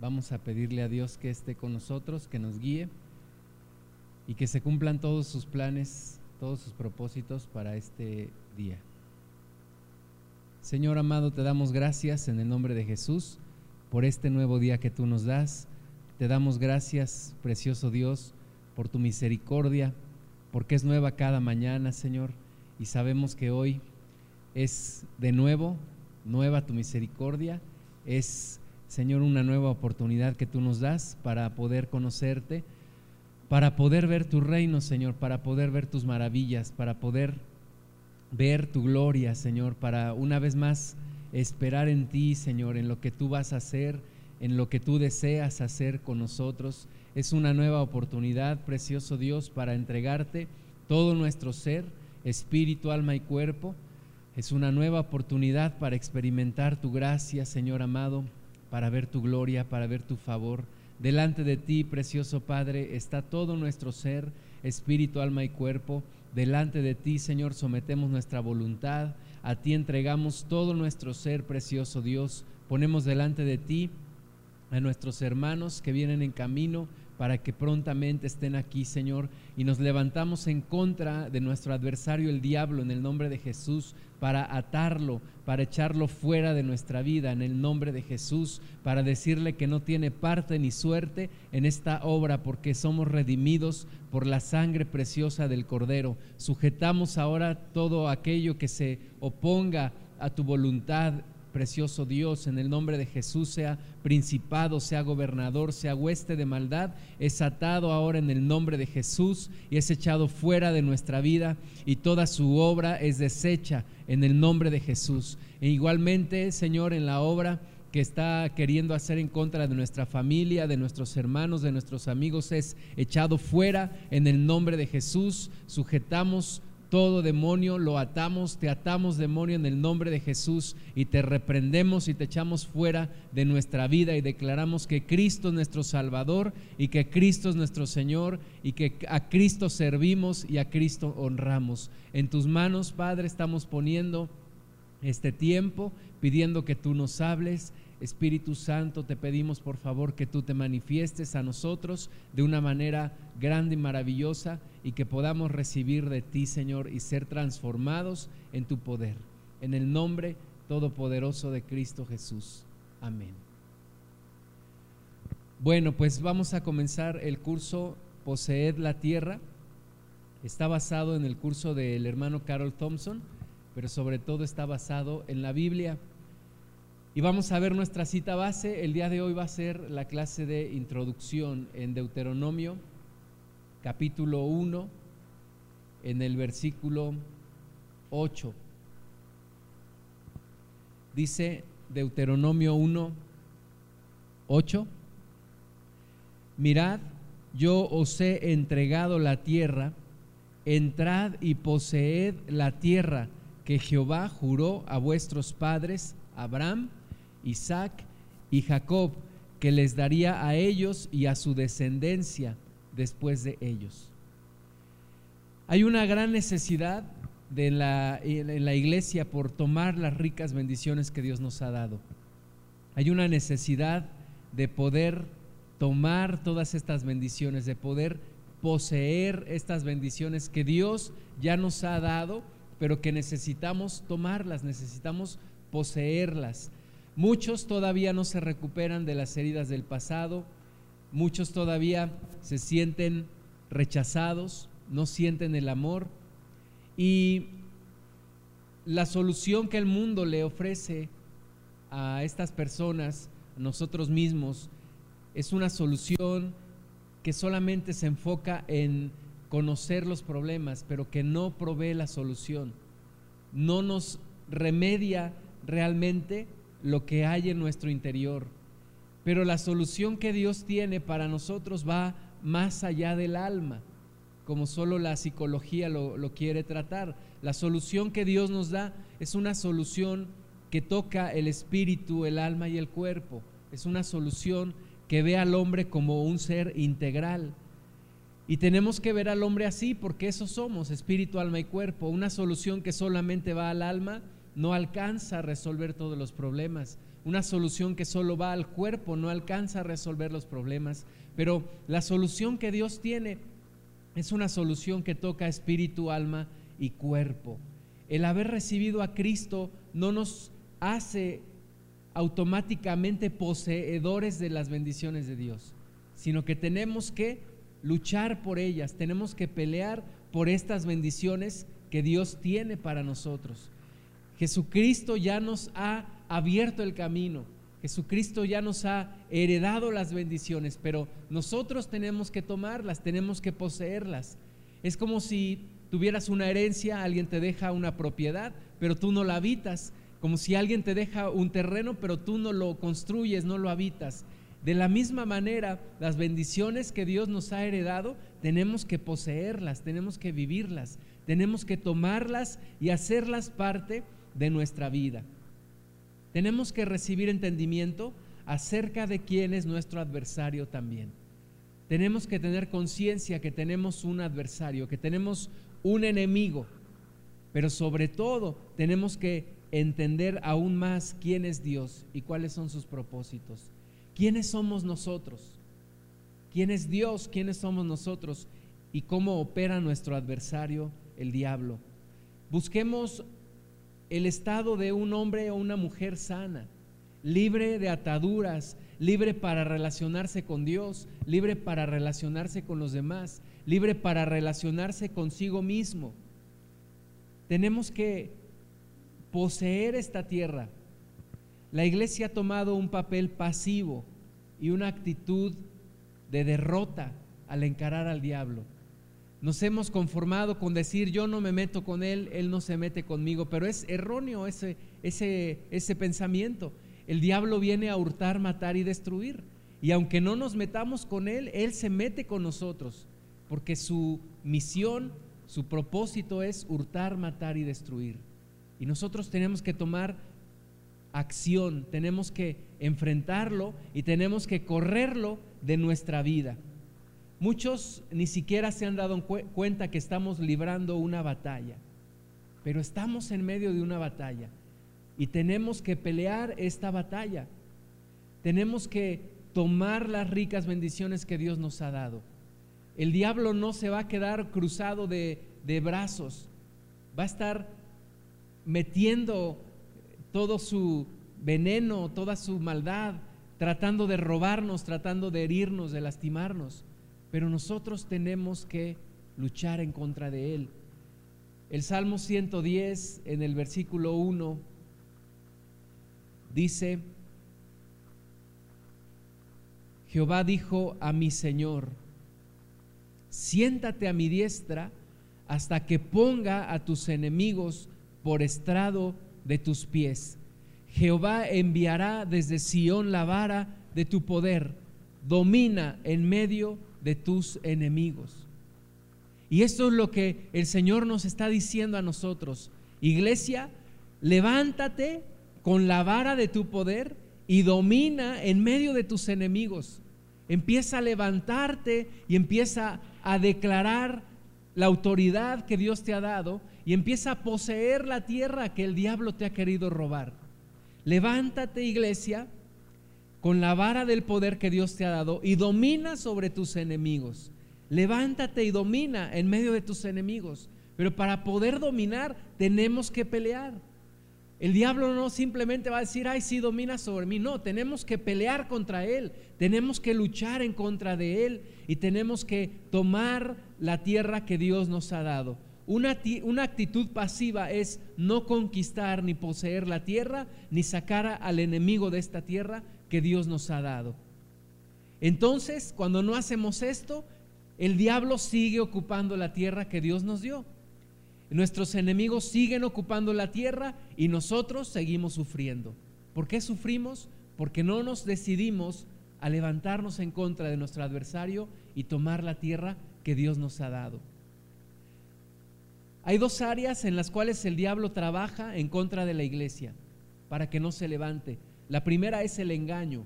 vamos a pedirle a Dios que esté con nosotros, que nos guíe y que se cumplan todos sus planes, todos sus propósitos para este día. Señor amado, te damos gracias en el nombre de Jesús por este nuevo día que tú nos das. Te damos gracias, precioso Dios, por tu misericordia, porque es nueva cada mañana, Señor, y sabemos que hoy es de nuevo, nueva tu misericordia, es, Señor, una nueva oportunidad que tú nos das para poder conocerte, para poder ver tu reino, Señor, para poder ver tus maravillas, para poder ver tu gloria, Señor, para una vez más esperar en ti, Señor, en lo que tú vas a hacer, en lo que tú deseas hacer con nosotros. Es una nueva oportunidad, precioso Dios, para entregarte todo nuestro ser, espíritu, alma y cuerpo. Es una nueva oportunidad para experimentar tu gracia, Señor amado, para ver tu gloria, para ver tu favor. Delante de ti, precioso Padre, está todo nuestro ser, espíritu, alma y cuerpo. Delante de ti, Señor, sometemos nuestra voluntad. A ti entregamos todo nuestro ser, precioso Dios. Ponemos delante de ti a nuestros hermanos que vienen en camino para que prontamente estén aquí, Señor, y nos levantamos en contra de nuestro adversario, el diablo, en el nombre de Jesús, para atarlo, para echarlo fuera de nuestra vida, en el nombre de Jesús, para decirle que no tiene parte ni suerte en esta obra, porque somos redimidos por la sangre preciosa del Cordero. Sujetamos ahora todo aquello que se oponga a tu voluntad precioso Dios, en el nombre de Jesús, sea principado, sea gobernador, sea hueste de maldad, es atado ahora en el nombre de Jesús y es echado fuera de nuestra vida y toda su obra es deshecha en el nombre de Jesús. E igualmente, Señor, en la obra que está queriendo hacer en contra de nuestra familia, de nuestros hermanos, de nuestros amigos, es echado fuera en el nombre de Jesús. Sujetamos todo demonio, lo atamos, te atamos demonio en el nombre de Jesús y te reprendemos y te echamos fuera de nuestra vida y declaramos que Cristo es nuestro Salvador y que Cristo es nuestro Señor y que a Cristo servimos y a Cristo honramos. En tus manos, Padre, estamos poniendo este tiempo, pidiendo que tú nos hables Espíritu Santo, te pedimos por favor que tú te manifiestes a nosotros de una manera grande y maravillosa y que podamos recibir de ti, Señor, y ser transformados en tu poder. En el nombre todopoderoso de Cristo Jesús. Amén. Bueno, pues vamos a comenzar el curso Poseed la Tierra. Está basado en el curso del hermano Carol Thompson, pero sobre todo está basado en la Biblia. Y vamos a ver nuestra cita base. El día de hoy va a ser la clase de introducción en Deuteronomio, capítulo 1, en el versículo 8. Dice Deuteronomio 1, 8. Mirad, yo os he entregado la tierra, entrad y poseed la tierra que Jehová juró a vuestros padres, Abraham, Isaac y Jacob, que les daría a ellos y a su descendencia después de ellos. Hay una gran necesidad de la, en la iglesia por tomar las ricas bendiciones que Dios nos ha dado. Hay una necesidad de poder tomar todas estas bendiciones, de poder poseer estas bendiciones que Dios ya nos ha dado, pero que necesitamos tomarlas, necesitamos poseerlas. Muchos todavía no se recuperan de las heridas del pasado, muchos todavía se sienten rechazados, no sienten el amor. Y la solución que el mundo le ofrece a estas personas, a nosotros mismos, es una solución que solamente se enfoca en conocer los problemas, pero que no provee la solución, no nos remedia realmente lo que hay en nuestro interior. Pero la solución que Dios tiene para nosotros va más allá del alma, como solo la psicología lo, quiere tratar. La solución que Dios nos da es una solución que toca el espíritu, el alma y el cuerpo. Es una solución que ve al hombre como un ser integral. Y tenemos que ver al hombre así porque eso somos, espíritu, alma y cuerpo. Una solución que solamente va al alma no alcanza a resolver todos los problemas. Una solución que solo va al cuerpo no alcanza a resolver los problemas. Pero la solución que Dios tiene es una solución que toca espíritu, alma y cuerpo. El haber recibido a Cristo no nos hace automáticamente poseedores de las bendiciones de Dios, sino que tenemos que luchar por ellas, tenemos que pelear por estas bendiciones que Dios tiene para nosotros. Jesucristo ya nos ha abierto el camino, Jesucristo ya nos ha heredado las bendiciones, pero nosotros tenemos que tomarlas, tenemos que poseerlas. Es como si tuvieras una herencia, alguien te deja una propiedad, pero tú no la habitas, como si alguien te deja un terreno, pero tú no lo construyes, no lo habitas. De la misma manera, las bendiciones que Dios nos ha heredado, tenemos que poseerlas, tenemos que vivirlas, tenemos que tomarlas y hacerlas parte de nuestra vida. Tenemos que recibir entendimiento acerca de quién es nuestro adversario también. Tenemos que tener conciencia que tenemos un adversario, que tenemos un enemigo, pero sobre todo tenemos que entender aún más quién es Dios y cuáles son sus propósitos. ¿Quiénes somos nosotros? ¿Quién es Dios? ¿Quiénes somos nosotros? ¿Y cómo opera nuestro adversario, el diablo? Busquemos el estado de un hombre o una mujer sana, libre de ataduras, libre para relacionarse con Dios, libre para relacionarse con los demás, libre para relacionarse consigo mismo. Tenemos que poseer esta tierra la iglesia ha tomado un papel pasivo y una actitud de derrota al encarar al diablo. Nos hemos conformado con decir yo no me meto con él, él no se mete conmigo, pero es erróneo ese, ese, ese pensamiento. El diablo viene a hurtar, matar y destruir. Y aunque no nos metamos con él, él se mete con nosotros, porque su misión, su propósito es hurtar, matar y destruir. Y nosotros tenemos que tomar acción, tenemos que enfrentarlo y tenemos que correrlo de nuestra vida. Muchos ni siquiera se han dado cuenta que estamos librando una batalla, pero estamos en medio de una batalla y tenemos que pelear esta batalla. Tenemos que tomar las ricas bendiciones que Dios nos ha dado. El diablo no se va a quedar cruzado de, de brazos, va a estar metiendo todo su veneno, toda su maldad, tratando de robarnos, tratando de herirnos, de lastimarnos. Pero nosotros tenemos que luchar en contra de él. El Salmo 110 en el versículo 1 dice, Jehová dijo a mi Señor, siéntate a mi diestra hasta que ponga a tus enemigos por estrado de tus pies. Jehová enviará desde Sión la vara de tu poder, domina en medio de tus enemigos. Y esto es lo que el Señor nos está diciendo a nosotros. Iglesia, levántate con la vara de tu poder y domina en medio de tus enemigos. Empieza a levantarte y empieza a declarar la autoridad que Dios te ha dado y empieza a poseer la tierra que el diablo te ha querido robar. Levántate, iglesia, con la vara del poder que Dios te ha dado y domina sobre tus enemigos. Levántate y domina en medio de tus enemigos. Pero para poder dominar tenemos que pelear. El diablo no simplemente va a decir, ay, sí, domina sobre mí. No, tenemos que pelear contra él. Tenemos que luchar en contra de él y tenemos que tomar la tierra que Dios nos ha dado. Una, una, actitud pasiva es no conquistar ni poseer la tierra, ni sacar al enemigo de esta tierra que Dios nos ha dado. Entonces, cuando no hacemos esto, el diablo sigue ocupando la tierra que Dios nos dio. Nuestros enemigos siguen ocupando la tierra y nosotros seguimos sufriendo. ¿Por qué sufrimos? Porque no nos decidimos a levantarnos en contra de nuestro adversario y tomar la tierra que Dios nos ha dado. Hay dos áreas en las cuales el diablo trabaja en contra de la iglesia para que no se levante. La primera es el engaño.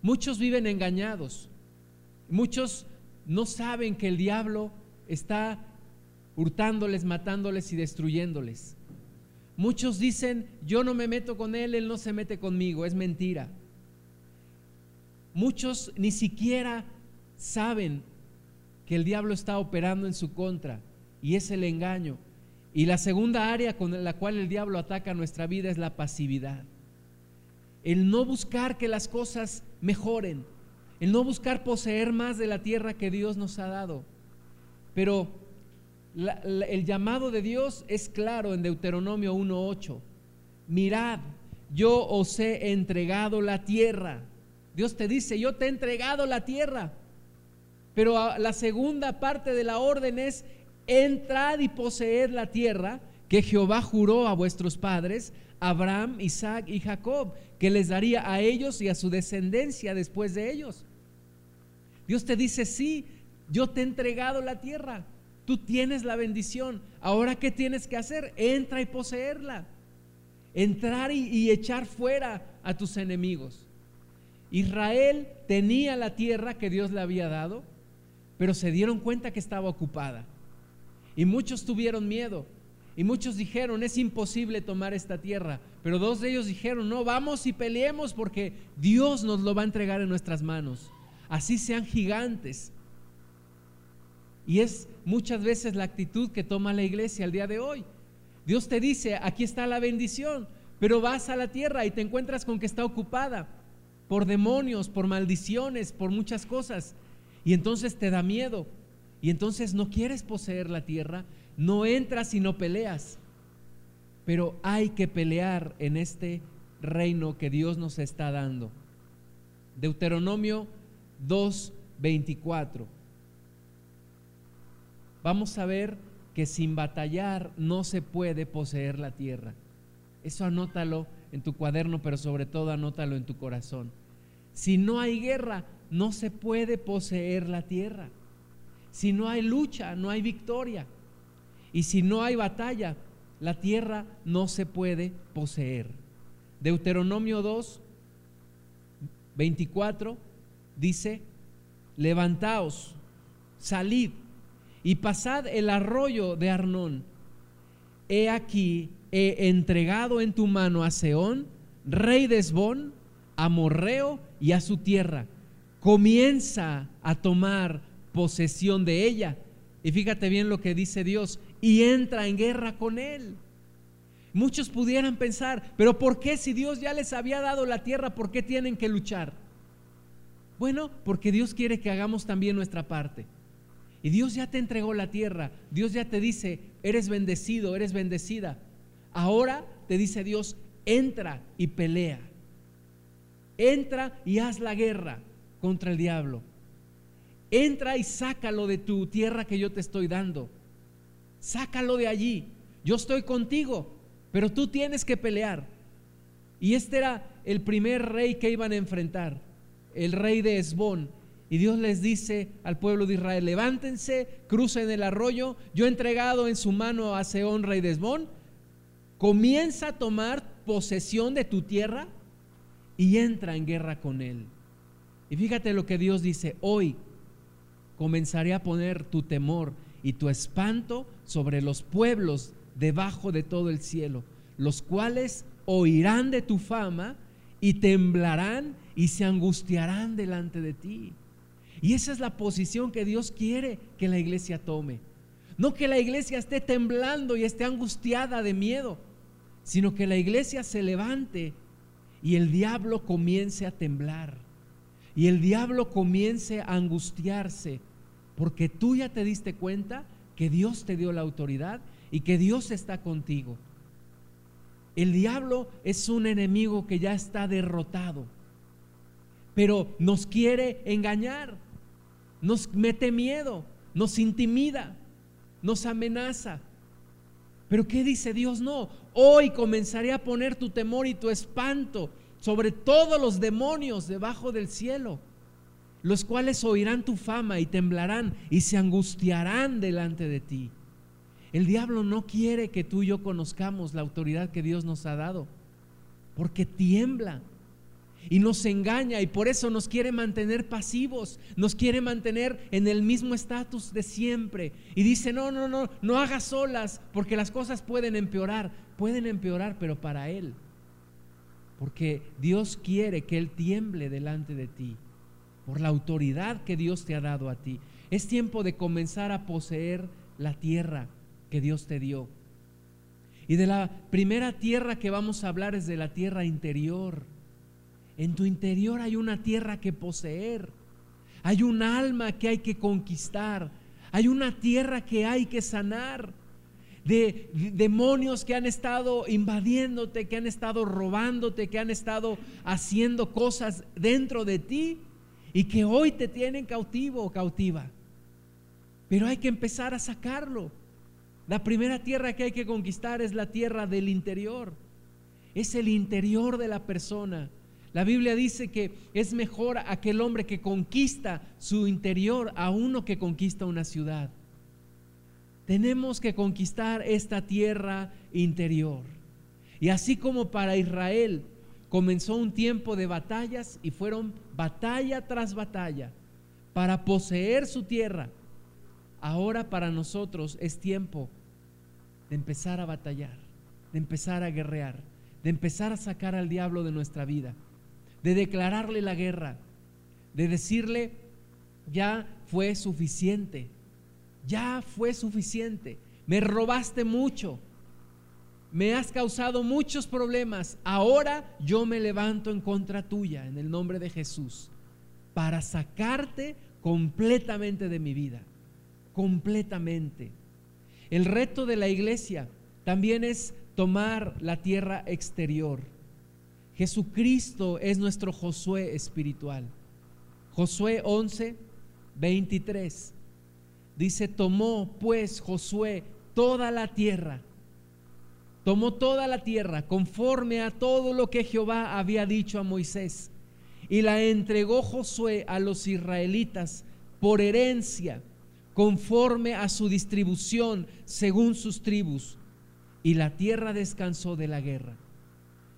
Muchos viven engañados. Muchos no saben que el diablo está hurtándoles, matándoles y destruyéndoles. Muchos dicen, yo no me meto con él, él no se mete conmigo. Es mentira. Muchos ni siquiera saben que el diablo está operando en su contra y es el engaño. Y la segunda área con la cual el diablo ataca nuestra vida es la pasividad. El no buscar que las cosas mejoren, el no buscar poseer más de la tierra que Dios nos ha dado. Pero el llamado de Dios es claro en Deuteronomio 1.8. Mirad, yo os he entregado la tierra. Dios te dice, yo te he entregado la tierra. Pero la segunda parte de la orden es, entrad y poseed la tierra que Jehová juró a vuestros padres, Abraham, Isaac y Jacob, que les daría a ellos y a su descendencia después de ellos. Dios te dice, sí, yo te he entregado la tierra, tú tienes la bendición, ahora ¿qué tienes que hacer? Entra y poseerla, entrar y, echar fuera a tus enemigos. Israel tenía la tierra que Dios le había dado, pero se dieron cuenta que estaba ocupada. Y muchos tuvieron miedo. Y muchos dijeron, es imposible tomar esta tierra. Pero dos de ellos dijeron, no, vamos y peleemos porque Dios nos lo va a entregar en nuestras manos. Así sean gigantes. Y es muchas veces la actitud que toma la iglesia al día de hoy. Dios te dice, aquí está la bendición, pero vas a la tierra y te encuentras con que está ocupada por demonios, por maldiciones, por muchas cosas. Y entonces te da miedo. Y entonces no quieres poseer la tierra, no entras y no peleas. Pero hay que pelear en este reino que Dios nos está dando. Deuteronomio 2:24. Vamos a ver que sin batallar no se puede poseer la tierra. Eso anótalo en tu cuaderno, pero sobre todo anótalo en tu corazón. Si no hay guerra, no se puede poseer la tierra. Si no hay lucha, no hay victoria. Y si no hay batalla, la tierra no se puede poseer. Deuteronomio 2, 24 dice, levantaos, salid y pasad el arroyo de Arnón. He aquí, he entregado en tu mano a Seón, rey de Esbón, a Morreo y a su tierra comienza a tomar posesión de ella. Y fíjate bien lo que dice Dios, y entra en guerra con él. Muchos pudieran pensar, pero ¿por qué si Dios ya les había dado la tierra, por qué tienen que luchar? Bueno, porque Dios quiere que hagamos también nuestra parte. Y Dios ya te entregó la tierra, Dios ya te dice, eres bendecido, eres bendecida. Ahora te dice Dios, entra y pelea. Entra y haz la guerra contra el diablo. Entra y sácalo de tu tierra que yo te estoy dando. Sácalo de allí. Yo estoy contigo, pero tú tienes que pelear. Y este era el primer rey que iban a enfrentar, el rey de Esbón. Y Dios les dice al pueblo de Israel, levántense, crucen el arroyo, yo he entregado en su mano a Seón, rey de Esbón, comienza a tomar posesión de tu tierra y entra en guerra con él. Y fíjate lo que Dios dice, hoy comenzaré a poner tu temor y tu espanto sobre los pueblos debajo de todo el cielo, los cuales oirán de tu fama y temblarán y se angustiarán delante de ti. Y esa es la posición que Dios quiere que la iglesia tome. No que la iglesia esté temblando y esté angustiada de miedo, sino que la iglesia se levante y el diablo comience a temblar y el diablo comience a angustiarse porque tú ya te diste cuenta que Dios te dio la autoridad y que Dios está contigo. El diablo es un enemigo que ya está derrotado, pero nos quiere engañar, nos mete miedo, nos intimida, nos amenaza. Pero ¿qué dice Dios? No, hoy comenzaré a poner tu temor y tu espanto sobre todos los demonios debajo del cielo, los cuales oirán tu fama y temblarán y se angustiarán delante de ti. El diablo no quiere que tú y yo conozcamos la autoridad que Dios nos ha dado, porque tiembla. y nos engaña y por eso nos quiere mantener pasivos, nos quiere mantener en el mismo estatus de siempre. Y dice, no, no, no, no hagas solas porque las cosas pueden empeorar, pueden empeorar, pero para Él. Porque Dios quiere que Él tiemble delante de ti por la autoridad que Dios te ha dado a ti. Es tiempo de comenzar a poseer la tierra que Dios te dio. Y de la primera tierra que vamos a hablar es de la tierra interior. En tu interior hay una tierra que poseer. Hay un alma que hay que conquistar. Hay una tierra que hay que sanar. De, demonios que han estado invadiéndote, que han estado robándote, que han estado haciendo cosas dentro de ti y que hoy te tienen cautivo o cautiva. Pero hay que empezar a sacarlo. La primera tierra que hay que conquistar es la tierra del interior. Es el interior de la persona. La Biblia dice que es mejor aquel hombre que conquista su interior a uno que conquista una ciudad. Tenemos que conquistar esta tierra interior. Y así como para Israel comenzó un tiempo de batallas y fueron batalla tras batalla para poseer su tierra, ahora para nosotros es tiempo de empezar a batallar, de empezar a guerrear, de empezar a sacar al diablo de nuestra vida de declararle la guerra, de decirle, ya fue suficiente, ya fue suficiente, me robaste mucho, me has causado muchos problemas, ahora yo me levanto en contra tuya en el nombre de Jesús para sacarte completamente de mi vida, completamente. El reto de la iglesia también es tomar la tierra exterior. Jesucristo es nuestro Josué espiritual. Josué 11, 23. Dice, tomó pues Josué toda la tierra, tomó toda la tierra conforme a todo lo que Jehová había dicho a Moisés, y la entregó Josué a los israelitas por herencia, conforme a su distribución según sus tribus, y la tierra descansó de la guerra.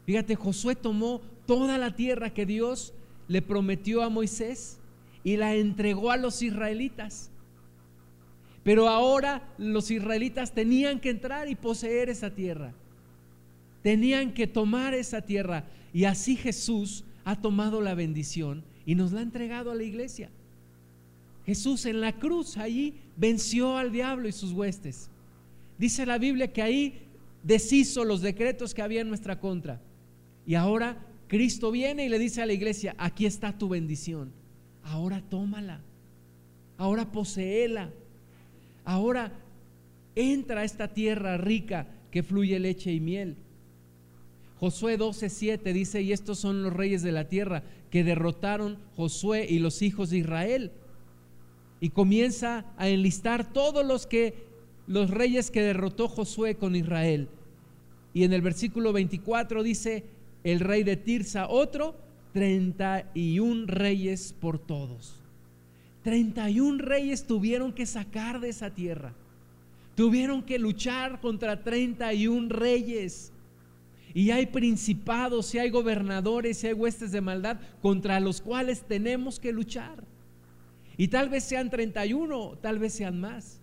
Fíjate, Josué tomó toda la tierra que Dios le prometió a Moisés y la entregó a los israelitas. Pero ahora los israelitas tenían que entrar y poseer esa tierra. Tenían que tomar esa tierra. Y así Jesús ha tomado la bendición y nos la ha entregado a la iglesia. Jesús en la cruz allí venció al diablo y sus huestes. Dice la Biblia que ahí deshizo los decretos que había en nuestra contra. Y ahora Cristo viene y le dice a la iglesia, aquí está tu bendición. Ahora tómala. Ahora poseela. Ahora entra a esta tierra rica que fluye leche y miel. Josué 12:7 dice, y estos son los reyes de la tierra que derrotaron Josué y los hijos de Israel. Y comienza a enlistar todos los que los reyes que derrotó Josué con Israel. Y en el versículo 24 dice, el rey de Tirsa otro, 31 reyes por todos. 31 reyes tuvieron que sacar de esa tierra. Tuvieron que luchar contra 31 reyes. Y hay principados, y hay gobernadores, y hay huestes de maldad contra los cuales tenemos que luchar. Y tal vez sean 31, tal vez sean más.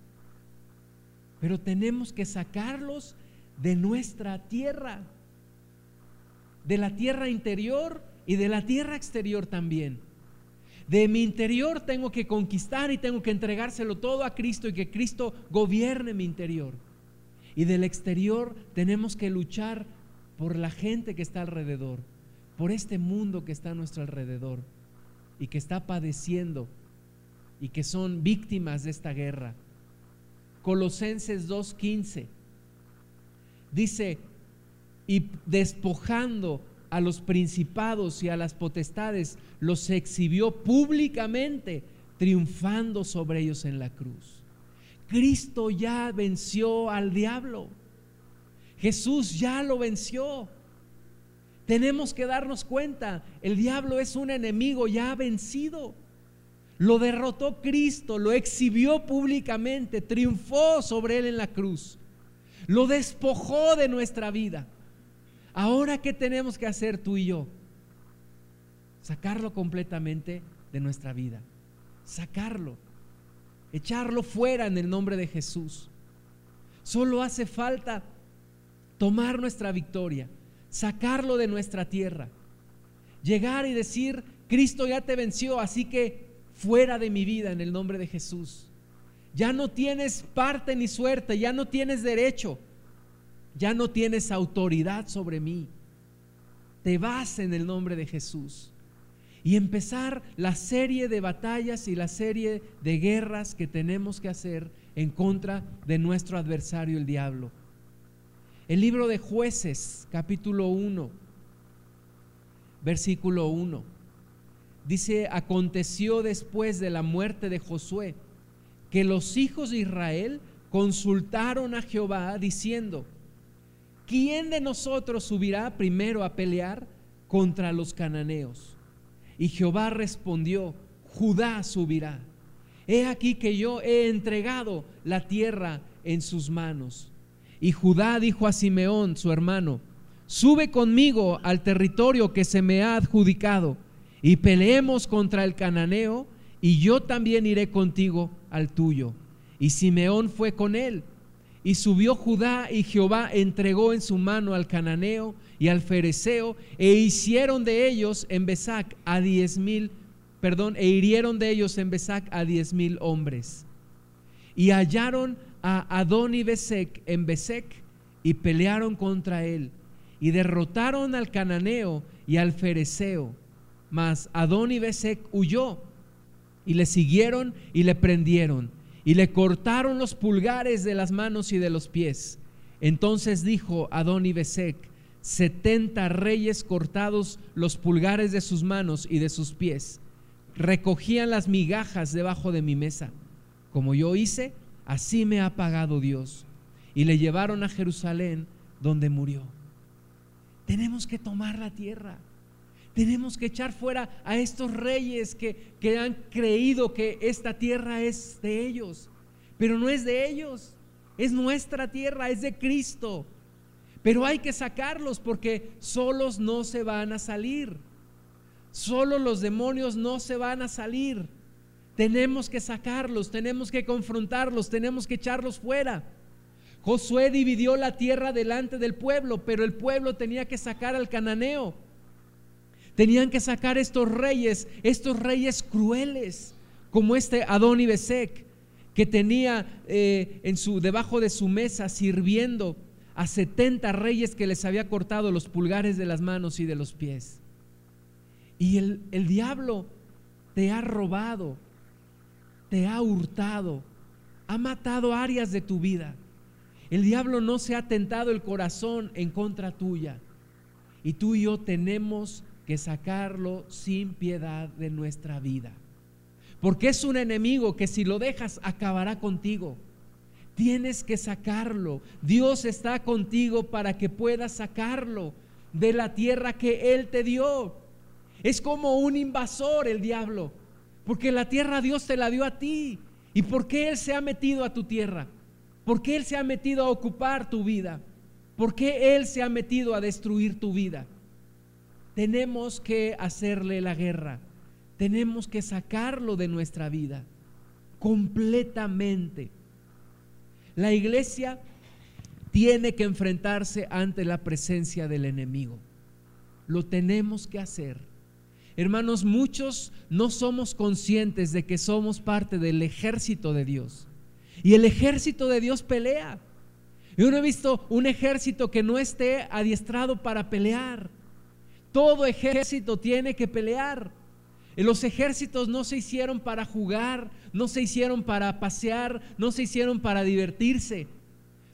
Pero tenemos que sacarlos de nuestra tierra de la tierra interior y de la tierra exterior también. De mi interior tengo que conquistar y tengo que entregárselo todo a Cristo y que Cristo gobierne mi interior. Y del exterior tenemos que luchar por la gente que está alrededor, por este mundo que está a nuestro alrededor y que está padeciendo y que son víctimas de esta guerra. Colosenses 2.15 dice, y despojando a los principados y a las potestades, los exhibió públicamente, triunfando sobre ellos en la cruz. Cristo ya venció al diablo. Jesús ya lo venció. Tenemos que darnos cuenta, el diablo es un enemigo ya vencido. Lo derrotó Cristo, lo exhibió públicamente, triunfó sobre él en la cruz. Lo despojó de nuestra vida. Ahora, ¿qué tenemos que hacer tú y yo? sacarlo completamente de nuestra vida, sacarlo, echarlo fuera en el nombre de Jesús. Solo hace falta tomar nuestra victoria, sacarlo de nuestra tierra, llegar y decir, Cristo ya te venció, así que fuera de mi vida en el nombre de Jesús. Ya no tienes parte ni suerte, ya no tienes derecho, ya no tienes autoridad sobre mí. Te vas en el nombre de Jesús. Y empezar la serie de batallas y la serie de guerras que tenemos que hacer en contra de nuestro adversario el diablo. El libro de jueces, capítulo 1, versículo 1. Dice, aconteció después de la muerte de Josué que los hijos de Israel consultaron a Jehová diciendo, ¿quién de nosotros subirá primero a pelear contra los cananeos? Y Jehová respondió, Judá subirá. He aquí que yo he entregado la tierra en sus manos. Y Judá dijo a Simeón, su hermano, sube conmigo al territorio que se me ha adjudicado y peleemos contra el cananeo y yo también iré contigo al tuyo. Y Simeón fue con él. Y subió Judá y Jehová entregó en su mano al cananeo y al fereceo e hicieron de ellos en Besac a diez mil, perdón, e hirieron de ellos en Besac a diez mil hombres. Y hallaron a Adoni Besec en Besec y pelearon contra él y derrotaron al cananeo y al fereceo. Mas Adoni Besec huyó y le siguieron y le prendieron y le cortaron los pulgares de las manos y de los pies. Entonces dijo Adoni Besec, setenta reyes cortados los pulgares de sus manos y de sus pies, recogían las migajas debajo de mi mesa. Como yo hice, así me ha pagado Dios. Y le llevaron a Jerusalén, donde murió. Tenemos que tomar la tierra. Tenemos que echar fuera a estos reyes que, que han creído que esta tierra es de ellos, pero no es de ellos, es nuestra tierra, es de Cristo. Pero hay que sacarlos porque solos no se van a salir. Solo los demonios no se van a salir. Tenemos que sacarlos, tenemos que confrontarlos, tenemos que echarlos fuera. Josué dividió la tierra delante del pueblo, pero el pueblo tenía que sacar al cananeo. Tenían que sacar estos reyes, estos reyes crueles, como este Adoni Besek, que tenía eh, en su, debajo de su mesa sirviendo a 70 reyes que les había cortado los pulgares de las manos y de los pies. Y el, el diablo te ha robado, te ha hurtado, ha matado áreas de tu vida. El diablo no se ha tentado el corazón en contra tuya. Y tú y yo tenemos que sacarlo sin piedad de nuestra vida. Porque es un enemigo que si lo dejas acabará contigo. Tienes que sacarlo. Dios está contigo para que puedas sacarlo de la tierra que Él te dio. Es como un invasor el diablo. Porque la tierra Dios te la dio a ti. ¿Y por qué Él se ha metido a tu tierra? ¿Por qué Él se ha metido a ocupar tu vida? ¿Por qué Él se ha metido a destruir tu vida? Tenemos que hacerle la guerra, tenemos que sacarlo de nuestra vida completamente. La iglesia tiene que enfrentarse ante la presencia del enemigo. Lo tenemos que hacer. Hermanos, muchos no somos conscientes de que somos parte del ejército de Dios. Y el ejército de Dios pelea. Yo no he visto un ejército que no esté adiestrado para pelear. Todo ejército tiene que pelear. Los ejércitos no se hicieron para jugar, no se hicieron para pasear, no se hicieron para divertirse.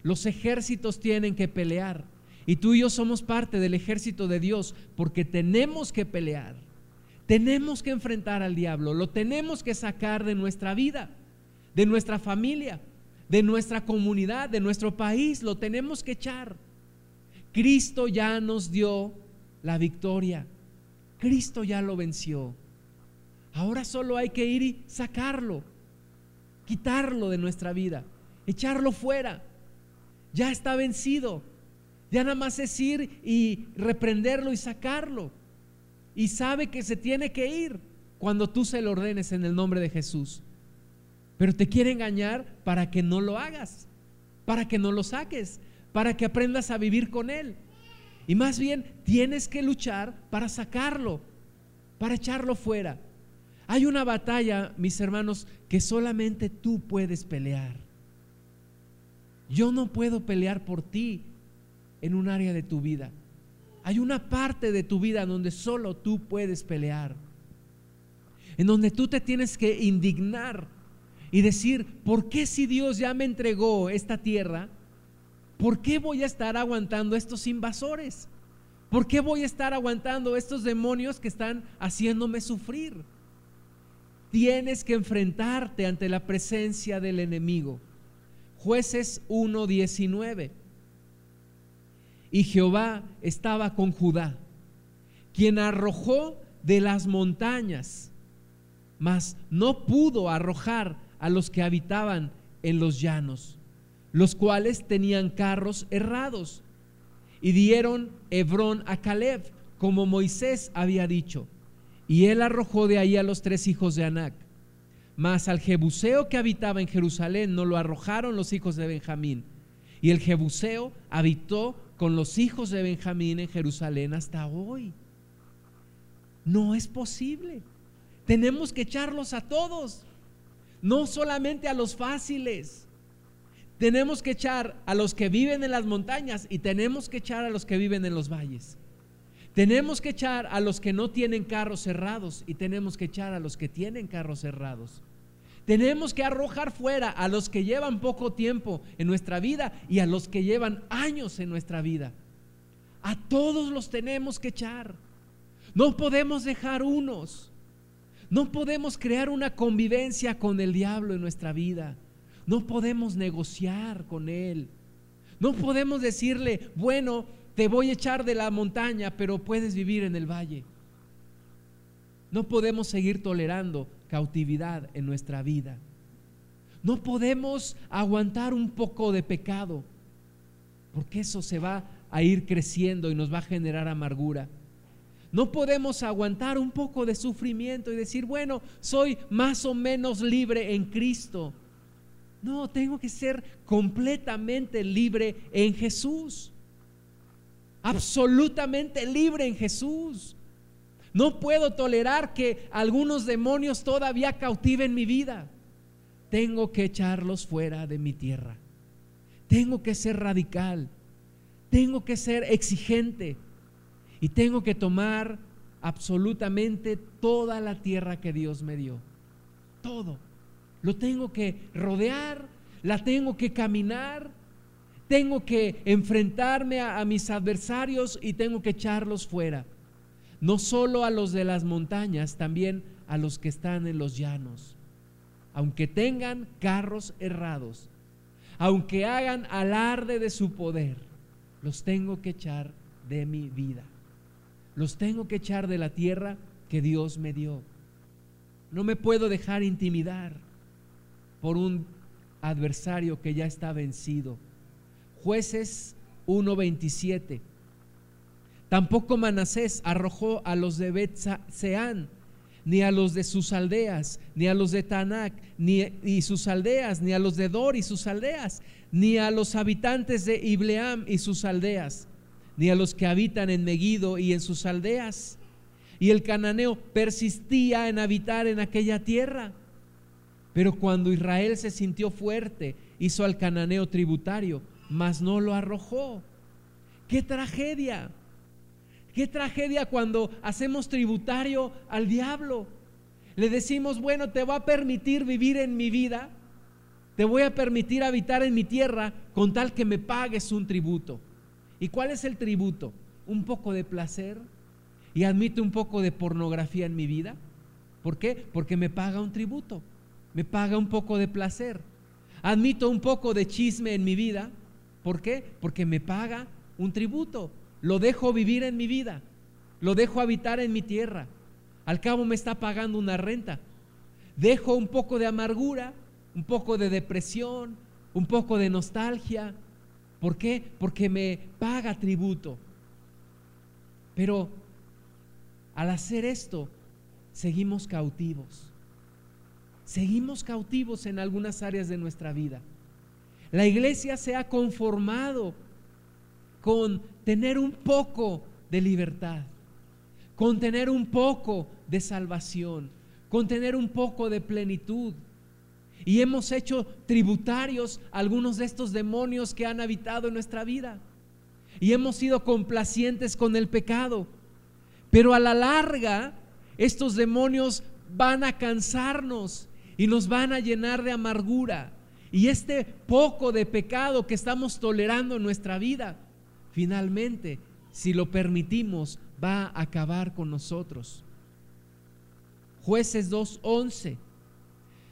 Los ejércitos tienen que pelear. Y tú y yo somos parte del ejército de Dios porque tenemos que pelear. Tenemos que enfrentar al diablo, lo tenemos que sacar de nuestra vida, de nuestra familia, de nuestra comunidad, de nuestro país, lo tenemos que echar. Cristo ya nos dio la victoria. Cristo ya lo venció. Ahora solo hay que ir y sacarlo, quitarlo de nuestra vida, echarlo fuera. Ya está vencido. Ya nada más es ir y reprenderlo y sacarlo. y sabe que se tiene que ir cuando tú se lo ordenes en el nombre de Jesús. Pero te quiere engañar para que no lo hagas, para que no lo saques, para que aprendas a vivir con Él. Y más bien tienes que luchar para sacarlo, para echarlo fuera. Hay una batalla, mis hermanos, que solamente tú puedes pelear. Yo no puedo pelear por ti en un área de tu vida. Hay una parte de tu vida donde solo tú puedes pelear. En donde tú te tienes que indignar y decir, ¿por qué si Dios ya me entregó esta tierra? ¿Por qué voy a estar aguantando estos invasores? ¿Por qué voy a estar aguantando estos demonios que están haciéndome sufrir? Tienes que enfrentarte ante la presencia del enemigo. Jueces 1:19. Y Jehová estaba con Judá, quien arrojó de las montañas, mas no pudo arrojar a los que habitaban en los llanos, los cuales tenían carros errados, y dieron Hebrón a Caleb, como Moisés había dicho, y él arrojó de ahí a los tres hijos de Anac. Mas al Jebuseo que habitaba en Jerusalén no lo arrojaron los hijos de Benjamín, y el Jebuseo habitó con los hijos de Benjamín en Jerusalén hasta hoy. No es posible. Tenemos que echarlos a todos no solamente a los fáciles. Tenemos que echar a los que viven en las montañas y tenemos que echar a los que viven en los valles. Tenemos que echar a los que no tienen carros cerrados y tenemos que echar a los que tienen carros cerrados. Tenemos que arrojar fuera a los que llevan poco tiempo en nuestra vida y a los que llevan años en nuestra vida. A todos los tenemos que echar. No podemos dejar unos. No podemos crear una convivencia con el diablo en nuestra vida. No podemos negociar con él. No podemos decirle, bueno, te voy a echar de la montaña, pero puedes vivir en el valle. No podemos seguir tolerando cautividad en nuestra vida. No podemos aguantar un poco de pecado, porque eso se va a ir creciendo y nos va a generar amargura. No podemos aguantar un poco de sufrimiento y decir, bueno, soy más o menos libre en Cristo. No, tengo que ser completamente libre en Jesús. Absolutamente libre en Jesús. No puedo tolerar que algunos demonios todavía cautiven mi vida. Tengo que echarlos fuera de mi tierra. Tengo que ser radical. Tengo que ser exigente. Y tengo que tomar absolutamente toda la tierra que Dios me dio. Todo. Lo tengo que rodear, la tengo que caminar, tengo que enfrentarme a, mis adversarios y tengo que echarlos fuera. No solo a los de las montañas, también a los que están en los llanos. Aunque tengan carros errados, aunque hagan alarde de su poder, los tengo que echar de mi vida los tengo que echar de la tierra que Dios me dio. No me puedo dejar intimidar por un adversario que ya está vencido. Jueces 1:27. Tampoco Manasés arrojó a los de bet ni a los de sus aldeas, ni a los de Tanac, ni y sus aldeas, ni a los de Dor y sus aldeas, ni a los habitantes de Ibleam y sus aldeas ni a los que habitan en Megido y en sus aldeas. Y el cananeo persistía en habitar en aquella tierra. Pero cuando Israel se sintió fuerte, hizo al cananeo tributario, mas no lo arrojó. ¡Qué tragedia! ¡Qué tragedia cuando hacemos tributario al diablo! Le decimos, bueno, te voy a permitir vivir en mi vida, te voy a permitir habitar en mi tierra con tal que me pagues un tributo. ¿Y cuál es el tributo? Un poco de placer y admito un poco de pornografía en mi vida. ¿Por qué? Porque me paga un tributo, me paga un poco de placer. Admito un poco de chisme en mi vida. ¿Por qué? Porque me paga un tributo. Lo dejo vivir en mi vida, lo dejo habitar en mi tierra. Al cabo me está pagando una renta. Dejo un poco de amargura, un poco de depresión, un poco de nostalgia, ¿Por qué? Porque me paga tributo. Pero al hacer esto, seguimos cautivos. Seguimos cautivos en algunas áreas de nuestra vida. La iglesia se ha conformado con tener un poco de libertad, con tener un poco de salvación, con tener un poco de plenitud. Y hemos hecho tributarios algunos de estos demonios que han habitado en nuestra vida. Y hemos sido complacientes con el pecado. Pero a la larga, estos demonios van a cansarnos y nos van a llenar de amargura. Y este poco de pecado que estamos tolerando en nuestra vida, finalmente, si lo permitimos, va a acabar con nosotros. Jueces 2.11.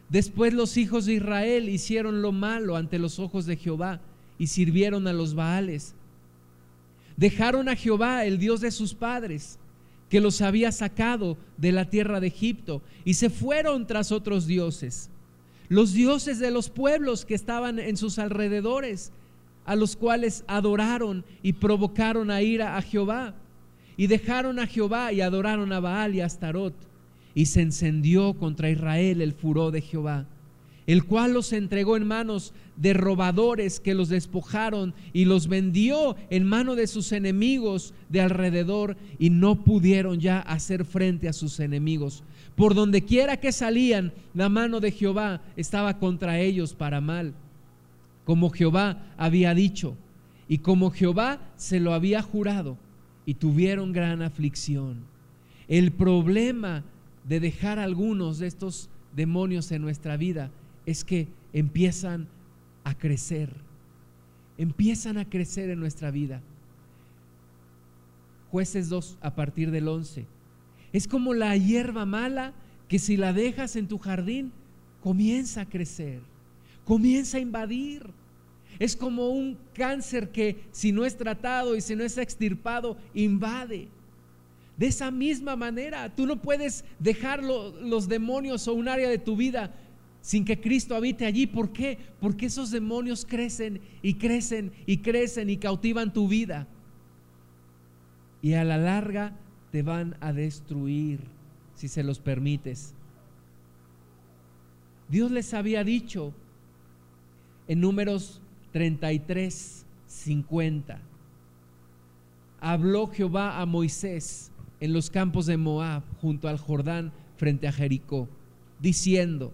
Después los hijos de Israel hicieron lo malo ante los ojos de Jehová y sirvieron a los Baales. Dejaron a Jehová, el Dios de sus padres, que los había sacado de la tierra de Egipto, y se fueron tras otros dioses, los dioses de los pueblos que estaban en sus alrededores, a los cuales adoraron y provocaron a ira a Jehová, y dejaron a Jehová y adoraron a Baal y a Astarot y se encendió contra Israel el furor de Jehová, el cual los entregó en manos de robadores que los despojaron y los vendió en mano de sus enemigos de alrededor y no pudieron ya hacer frente a sus enemigos. Por donde quiera que salían, la mano de Jehová estaba contra ellos para mal, como Jehová había dicho y como Jehová se lo había jurado, y tuvieron gran aflicción. El problema de dejar algunos de estos demonios en nuestra vida es que empiezan a crecer, empiezan a crecer en nuestra vida. Jueces 2 a partir del 11. Es como la hierba mala que si la dejas en tu jardín, comienza a crecer, comienza a invadir. Es como un cáncer que si no es tratado y si no es extirpado, invade. De esa misma manera, tú no puedes dejar los demonios o un área de tu vida sin que Cristo habite allí. ¿Por qué? Porque esos demonios crecen y crecen y crecen y cautivan tu vida. Y a la larga te van a destruir si se los permites. Dios les había dicho en números 33, 50. Habló Jehová a Moisés en los campos de Moab, junto al Jordán, frente a Jericó, diciendo,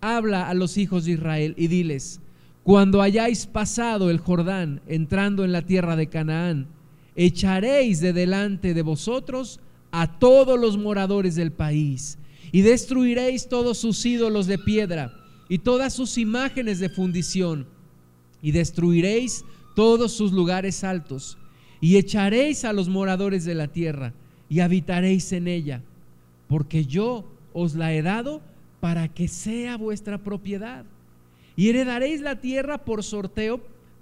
habla a los hijos de Israel y diles, cuando hayáis pasado el Jordán, entrando en la tierra de Canaán, echaréis de delante de vosotros a todos los moradores del país, y destruiréis todos sus ídolos de piedra y todas sus imágenes de fundición, y destruiréis todos sus lugares altos, y echaréis a los moradores de la tierra, y habitaréis en ella, porque yo os la he dado para que sea vuestra propiedad. Y heredaréis la tierra por sorteo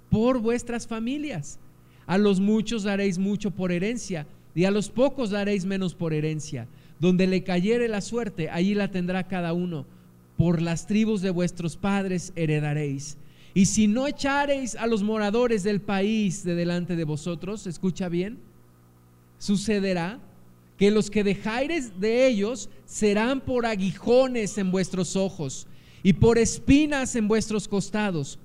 por vuestras familias. A los muchos daréis mucho por herencia, y a los pocos daréis menos por herencia. Donde le cayere la suerte, allí la tendrá cada uno. Por las tribus de vuestros padres heredaréis. Y si no echareis a los moradores del país de delante de vosotros, escucha bien, sucederá que los que dejáis de ellos serán por aguijones en vuestros ojos y por espinas en vuestros costados,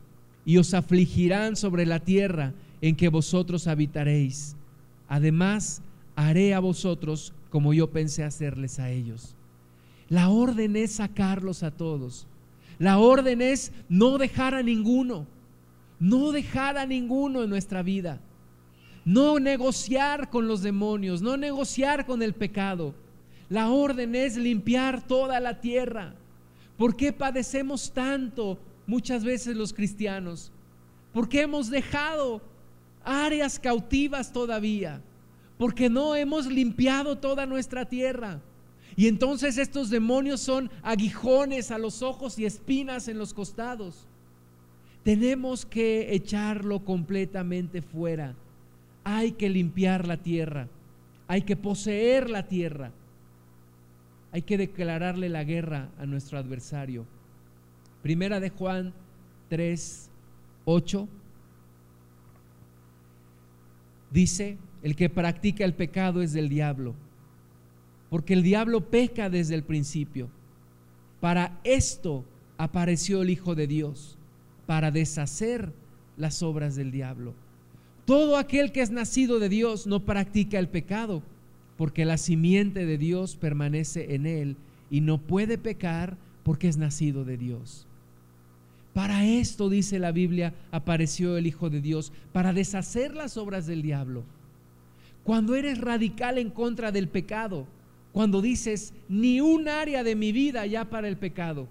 y os afligirán sobre la tierra en que vosotros habitaréis. Además, haré a vosotros como yo pensé hacerles a ellos. La orden es sacarlos a todos. La orden es no dejar a ninguno, no dejar a ninguno en nuestra vida no negociar con los demonios, no negociar con el pecado. La orden es limpiar toda la tierra. ¿Por qué padecemos tanto muchas veces los cristianos? Porque hemos dejado áreas cautivas todavía. Porque no hemos limpiado toda nuestra tierra. Y entonces estos demonios son aguijones a los ojos y espinas en los costados. Tenemos que echarlo completamente fuera hay que limpiar la tierra, hay que poseer la tierra, hay que declararle la guerra a nuestro adversario. Primera de Juan 3, 8 dice, el que practica el pecado es del diablo, porque el diablo peca desde el principio. Para esto apareció el Hijo de Dios, para deshacer las obras del diablo. Todo aquel que es nacido de Dios no practica el pecado, porque la simiente de Dios permanece en él y no puede pecar porque es nacido de Dios. Para esto, dice la Biblia, apareció el Hijo de Dios, para deshacer las obras del diablo. Cuando eres radical en contra del pecado, cuando dices, ni un área de mi vida ya para el pecado,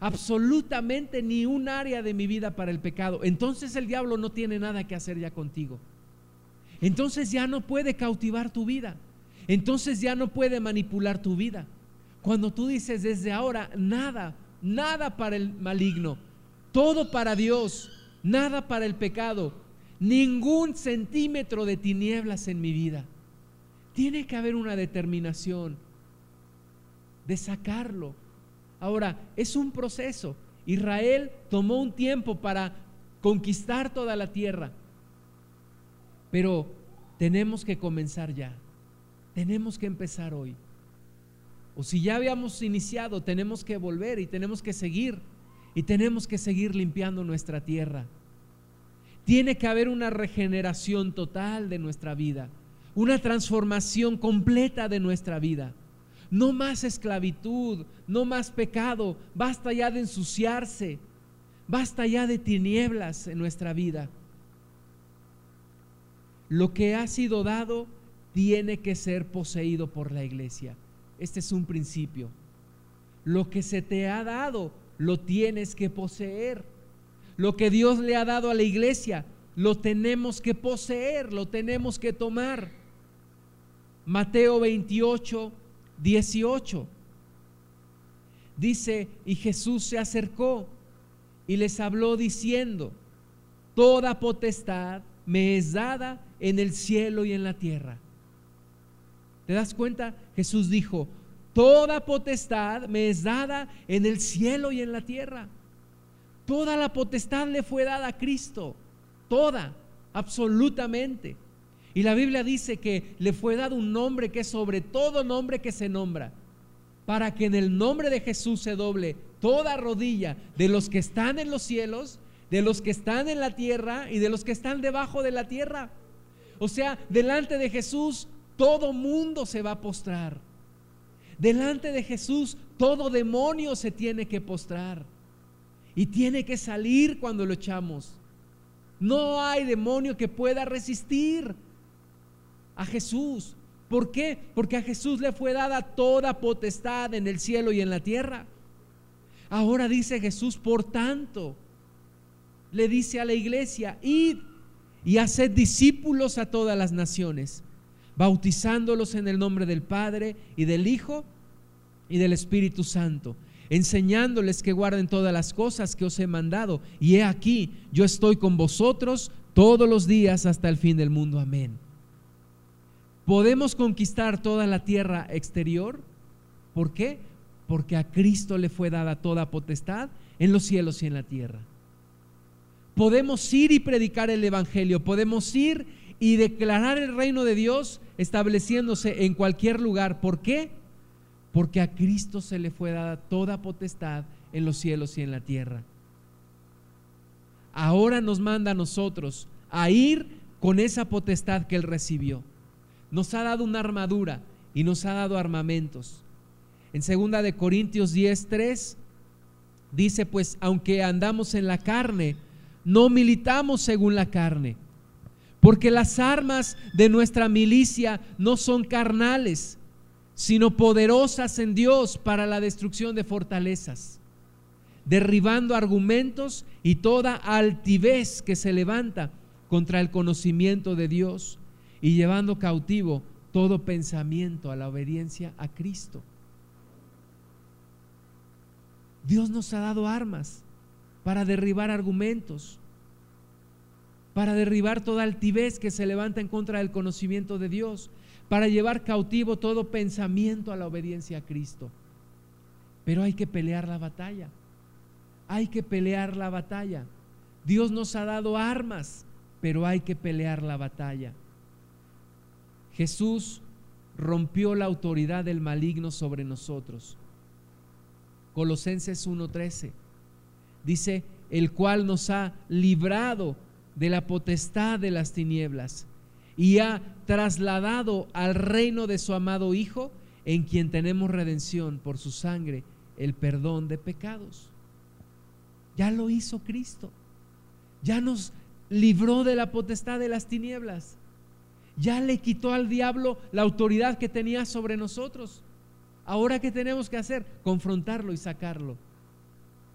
absolutamente ni un área de mi vida para el pecado, entonces el diablo no tiene nada que hacer ya contigo. Entonces ya no puede cautivar tu vida. Entonces ya no puede manipular tu vida. Cuando tú dices desde ahora, nada, nada para el maligno, todo para Dios, nada para el pecado, ningún centímetro de tinieblas en mi vida. Tiene que haber una determinación de sacarlo. Ahora, es un proceso. Israel tomó un tiempo para conquistar toda la tierra, pero tenemos que comenzar ya. Tenemos que empezar hoy. O si ya habíamos iniciado, tenemos que volver y tenemos que seguir y tenemos que seguir limpiando nuestra tierra. Tiene que haber una regeneración total de nuestra vida, una transformación completa de nuestra vida. No más esclavitud, no más pecado, basta ya de ensuciarse, basta ya de tinieblas en nuestra vida. Lo que ha sido dado tiene que ser poseído por la iglesia. Este es un principio. Lo que se te ha dado lo tienes que poseer. Lo que Dios le ha dado a la iglesia, lo tenemos que poseer, lo tenemos que tomar. Mateo 28, 18. Dice, y Jesús se acercó y les habló diciendo, toda potestad me es dada en el cielo y en la tierra. ¿Te das cuenta? Jesús dijo, Toda potestad me es dada en el cielo y en la tierra. Toda la potestad le fue dada a Cristo. Toda, absolutamente. Y la Biblia dice que le fue dado un nombre que es sobre todo nombre que se nombra. Para que en el nombre de Jesús se doble toda rodilla de los que están en los cielos, de los que están en la tierra y de los que están debajo de la tierra. O sea, delante de Jesús todo mundo se va a postrar. Delante de Jesús todo demonio se tiene que postrar y tiene que salir cuando lo echamos. No hay demonio que pueda resistir a Jesús. ¿Por qué? Porque a Jesús le fue dada toda potestad en el cielo y en la tierra. Ahora dice Jesús, por tanto, le dice a la iglesia, id y haced discípulos a todas las naciones bautizándolos en el nombre del Padre y del Hijo y del Espíritu Santo, enseñándoles que guarden todas las cosas que os he mandado. Y he aquí, yo estoy con vosotros todos los días hasta el fin del mundo. Amén. ¿Podemos conquistar toda la tierra exterior? ¿Por qué? Porque a Cristo le fue dada toda potestad en los cielos y en la tierra. Podemos ir y predicar el Evangelio, podemos ir y declarar el reino de Dios estableciéndose en cualquier lugar. ¿Por qué? Porque a Cristo se le fue dada toda potestad en los cielos y en la tierra. Ahora nos manda a nosotros a ir con esa potestad que Él recibió. Nos ha dado una armadura y nos ha dado armamentos. En segunda de Corintios 10:3 dice, pues aunque andamos en la carne, no militamos según la carne porque las armas de nuestra milicia no son carnales, sino poderosas en Dios para la destrucción de fortalezas, derribando argumentos y toda altivez que se levanta contra el conocimiento de Dios y llevando cautivo todo pensamiento a la obediencia a Cristo. Dios nos ha dado armas para derribar argumentos, para derribar toda altivez que se levanta en contra del conocimiento de Dios, para llevar cautivo todo pensamiento a la obediencia a Cristo. Pero hay que pelear la batalla. Hay que pelear la batalla. Dios nos ha dado armas, pero hay que pelear la batalla. Jesús rompió la autoridad del maligno sobre nosotros. Colosenses 1:13 dice, el cual nos ha librado de la potestad de las tinieblas y ha trasladado al reino de su amado Hijo, en quien tenemos redención por su sangre, el perdón de pecados. Ya lo hizo Cristo. Ya nos libró de la potestad de las tinieblas. Ya le quitó al diablo la autoridad que tenía sobre nosotros. Ahora, ¿qué tenemos que hacer? Confrontarlo y sacarlo.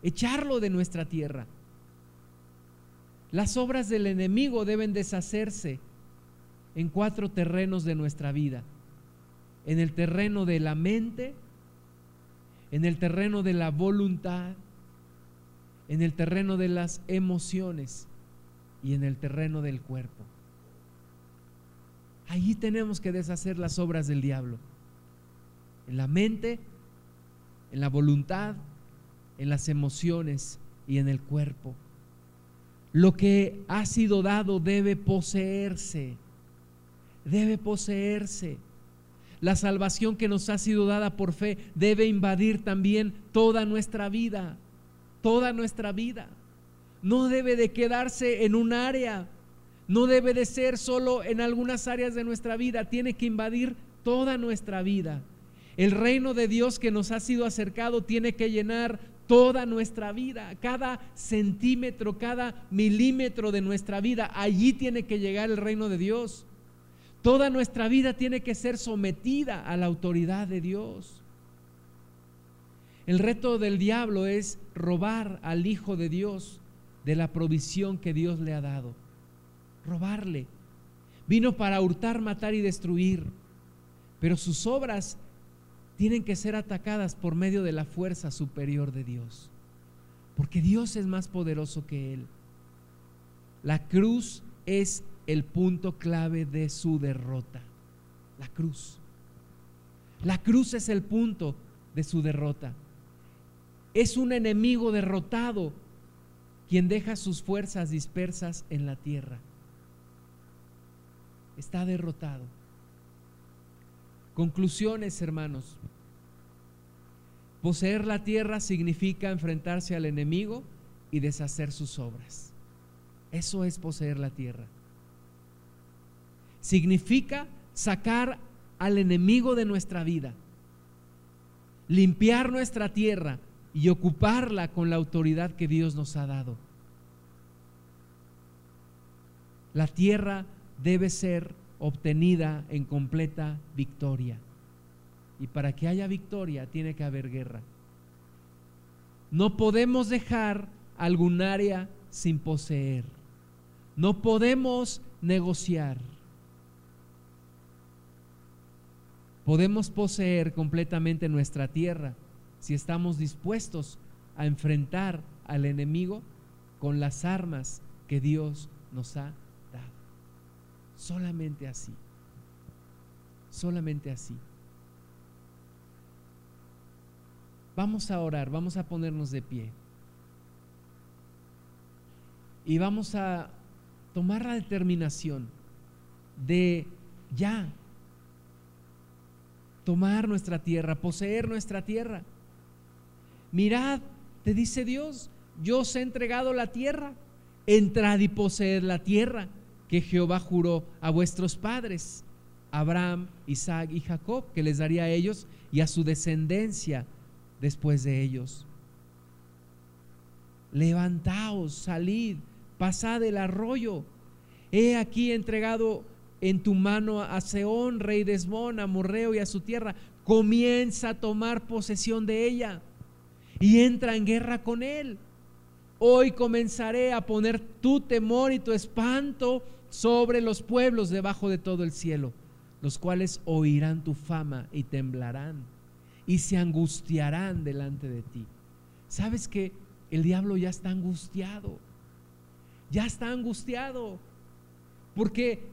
Echarlo de nuestra tierra. Las obras del enemigo deben deshacerse en cuatro terrenos de nuestra vida. En el terreno de la mente, en el terreno de la voluntad, en el terreno de las emociones y en el terreno del cuerpo. Allí tenemos que deshacer las obras del diablo. En la mente, en la voluntad, en las emociones y en el cuerpo. Lo que ha sido dado debe poseerse. Debe poseerse. La salvación que nos ha sido dada por fe debe invadir también toda nuestra vida. Toda nuestra vida. No debe de quedarse en un área. No debe de ser solo en algunas áreas de nuestra vida. Tiene que invadir toda nuestra vida. El reino de Dios que nos ha sido acercado tiene que llenar toda nuestra vida, cada centímetro, cada milímetro de nuestra vida, allí tiene que llegar el reino de Dios. Toda nuestra vida tiene que ser sometida a la autoridad de Dios. El reto del diablo es robar al Hijo de Dios de la provisión que Dios le ha dado. Robarle. Vino para hurtar, matar y destruir. Pero sus obras tienen que ser atacadas por medio de la fuerza superior de Dios. Porque Dios es más poderoso que Él. La cruz es el punto clave de su derrota. La cruz. La cruz es el punto de su derrota. Es un enemigo derrotado quien deja sus fuerzas dispersas en la tierra. Está derrotado. Conclusiones, hermanos. Poseer la tierra significa enfrentarse al enemigo y deshacer sus obras. Eso es poseer la tierra. Significa sacar al enemigo de nuestra vida, limpiar nuestra tierra y ocuparla con la autoridad que Dios nos ha dado. La tierra debe ser obtenida en completa victoria. Y para que haya victoria tiene que haber guerra. No podemos dejar algún área sin poseer. No podemos negociar. Podemos poseer completamente nuestra tierra si estamos dispuestos a enfrentar al enemigo con las armas que Dios nos ha Solamente así. Solamente así. Vamos a orar, vamos a ponernos de pie. Y vamos a tomar la determinación de ya tomar nuestra tierra, poseer nuestra tierra. Mirad, te dice Dios, yo os he entregado la tierra, entrad y poseed la tierra que Jehová juró a vuestros padres, Abraham, Isaac y Jacob, que les daría a ellos y a su descendencia después de ellos. Levantaos, salid, pasad el arroyo. He aquí entregado en tu mano a Seón, rey de Esbón, a Morreo y a su tierra. Comienza a tomar posesión de ella y entra en guerra con él. Hoy comenzaré a poner tu temor y tu espanto sobre los pueblos debajo de todo el cielo, los cuales oirán tu fama y temblarán y se angustiarán delante de ti. ¿Sabes que el diablo ya está angustiado? Ya está angustiado porque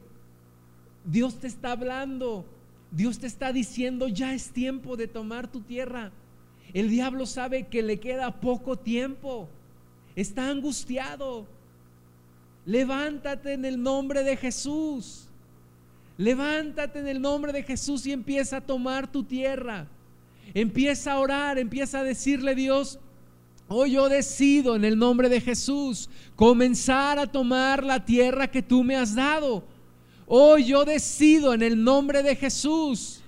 Dios te está hablando, Dios te está diciendo, ya es tiempo de tomar tu tierra. El diablo sabe que le queda poco tiempo, está angustiado Levántate en el nombre de Jesús. Levántate en el nombre de Jesús y empieza a tomar tu tierra. Empieza a orar, empieza a decirle Dios, hoy yo decido en el nombre de Jesús comenzar a tomar la tierra que tú me has dado. Hoy yo decido en el nombre de Jesús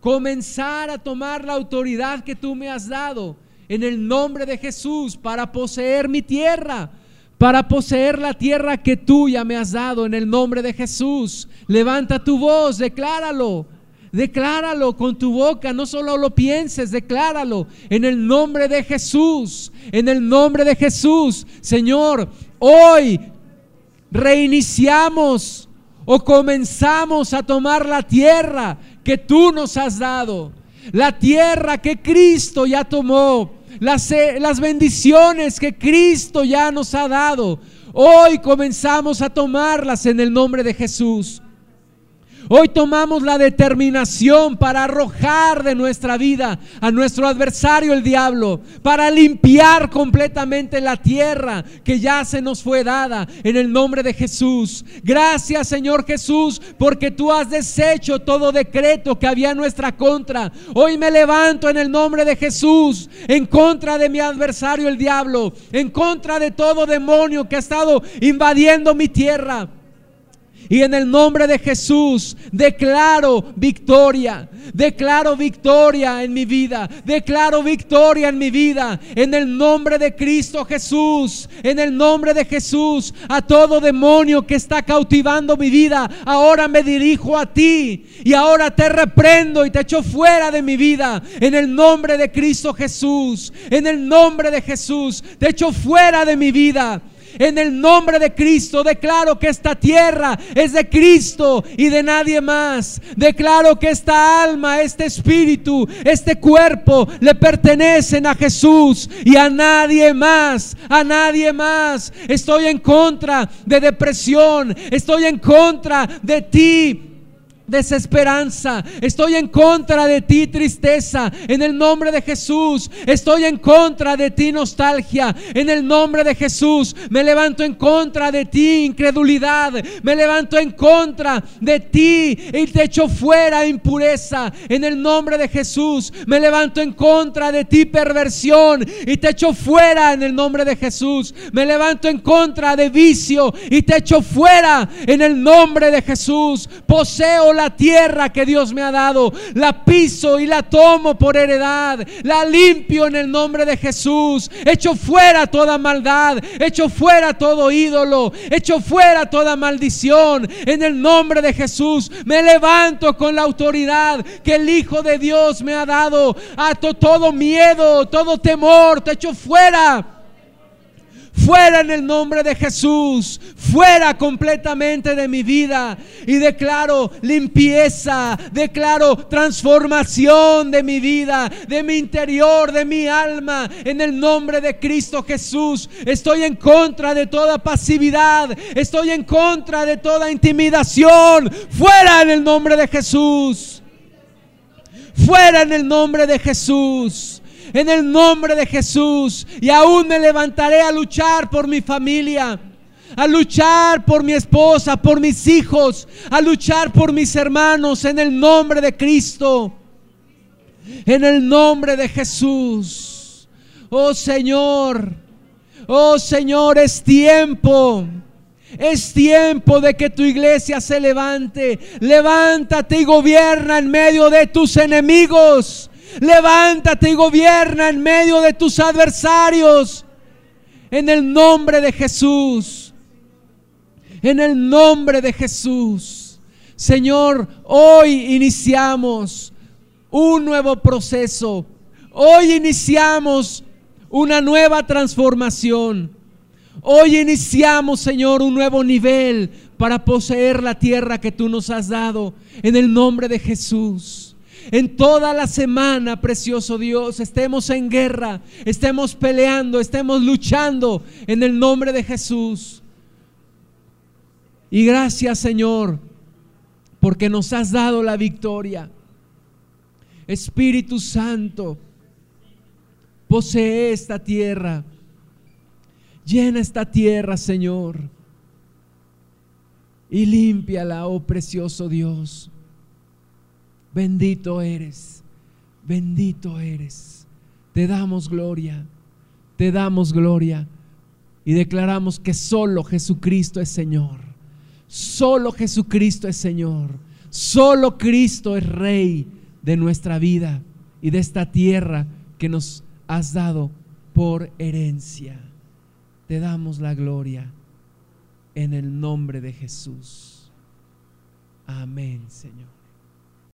comenzar a tomar la autoridad que tú me has dado en el nombre de Jesús para poseer mi tierra, para poseer la tierra que tú ya me has dado en el nombre de Jesús. Levanta tu voz, decláralo. Decláralo con tu boca, no solo lo pienses, decláralo en el nombre de Jesús, en el nombre de Jesús. Señor, hoy reiniciamos o comenzamos a tomar la tierra que tú nos has dado, la tierra que Cristo ya tomó, las, eh, las bendiciones que Cristo ya nos ha dado. Hoy comenzamos a tomarlas en el nombre de Jesús. Hoy tomamos la determinación para arrojar de nuestra vida a nuestro adversario el diablo, para limpiar completamente la tierra que ya se nos fue dada en el nombre de Jesús. Gracias Señor Jesús porque tú has deshecho todo decreto que había en nuestra contra. Hoy me levanto en el nombre de Jesús en contra de mi adversario el diablo, en contra de todo demonio que ha estado invadiendo mi tierra. Y en el nombre de Jesús declaro victoria. Declaro victoria en mi vida. Declaro victoria en mi vida. En el nombre de Cristo Jesús. En el nombre de Jesús. A todo demonio que está cautivando mi vida. Ahora me dirijo a ti. Y ahora te reprendo y te echo fuera de mi vida. En el nombre de Cristo Jesús. En el nombre de Jesús. Te echo fuera de mi vida. En el nombre de Cristo declaro que esta tierra es de Cristo y de nadie más. Declaro que esta alma, este espíritu, este cuerpo le pertenecen a Jesús y a nadie más, a nadie más. Estoy en contra de depresión, estoy en contra de ti desesperanza. Estoy en contra de ti, tristeza. En el nombre de Jesús. Estoy en contra de ti, nostalgia. En el nombre de Jesús. Me levanto en contra de ti, incredulidad. Me levanto en contra de ti y te echo fuera impureza. En el nombre de Jesús. Me levanto en contra de ti, perversión. Y te echo fuera en el nombre de Jesús. Me levanto en contra de vicio y te echo fuera en el nombre de Jesús. Poseo la tierra que Dios me ha dado, la piso y la tomo por heredad, la limpio en el nombre de Jesús, echo fuera toda maldad, echo fuera todo ídolo, echo fuera toda maldición en el nombre de Jesús. Me levanto con la autoridad que el Hijo de Dios me ha dado. Ato todo miedo, todo temor, te echo fuera fuera en el nombre de Jesús, fuera completamente de mi vida. Y declaro limpieza, declaro transformación de mi vida, de mi interior, de mi alma, en el nombre de Cristo Jesús. Estoy en contra de toda pasividad, estoy en contra de toda intimidación, fuera en el nombre de Jesús. Fuera en el nombre de Jesús en el nombre de Jesús. Y aún me levantaré a luchar por mi familia, a luchar por mi esposa, por mis hijos, a luchar por mis hermanos en el nombre de Cristo. En el nombre de Jesús. Oh Señor, oh Señor, es tiempo. Es tiempo de que tu iglesia se levante. Levántate y gobierna en medio de tus enemigos. Levántate y gobierna en medio de tus adversarios. En el nombre de Jesús. En el nombre de Jesús. Señor, hoy iniciamos un nuevo proceso. Hoy iniciamos una nueva transformación. Hoy iniciamos, Señor, un nuevo nivel para poseer la tierra que tú nos has dado. En el nombre de Jesús en toda la semana, precioso Dios, estemos en guerra, estemos peleando, estemos luchando en el nombre de Jesús. Y gracias Señor, porque nos has dado la victoria. Espíritu Santo, posee esta tierra. Llena esta tierra, Señor. y límpiala, oh precioso Dios. Bendito eres, bendito eres. Te damos gloria, te damos gloria y declaramos que solo Jesucristo es Señor. Solo Jesucristo es Señor. Solo Cristo es Rey de nuestra vida y de esta tierra que nos has dado por herencia. Te damos la gloria en el nombre de Jesús. Amén, Señor.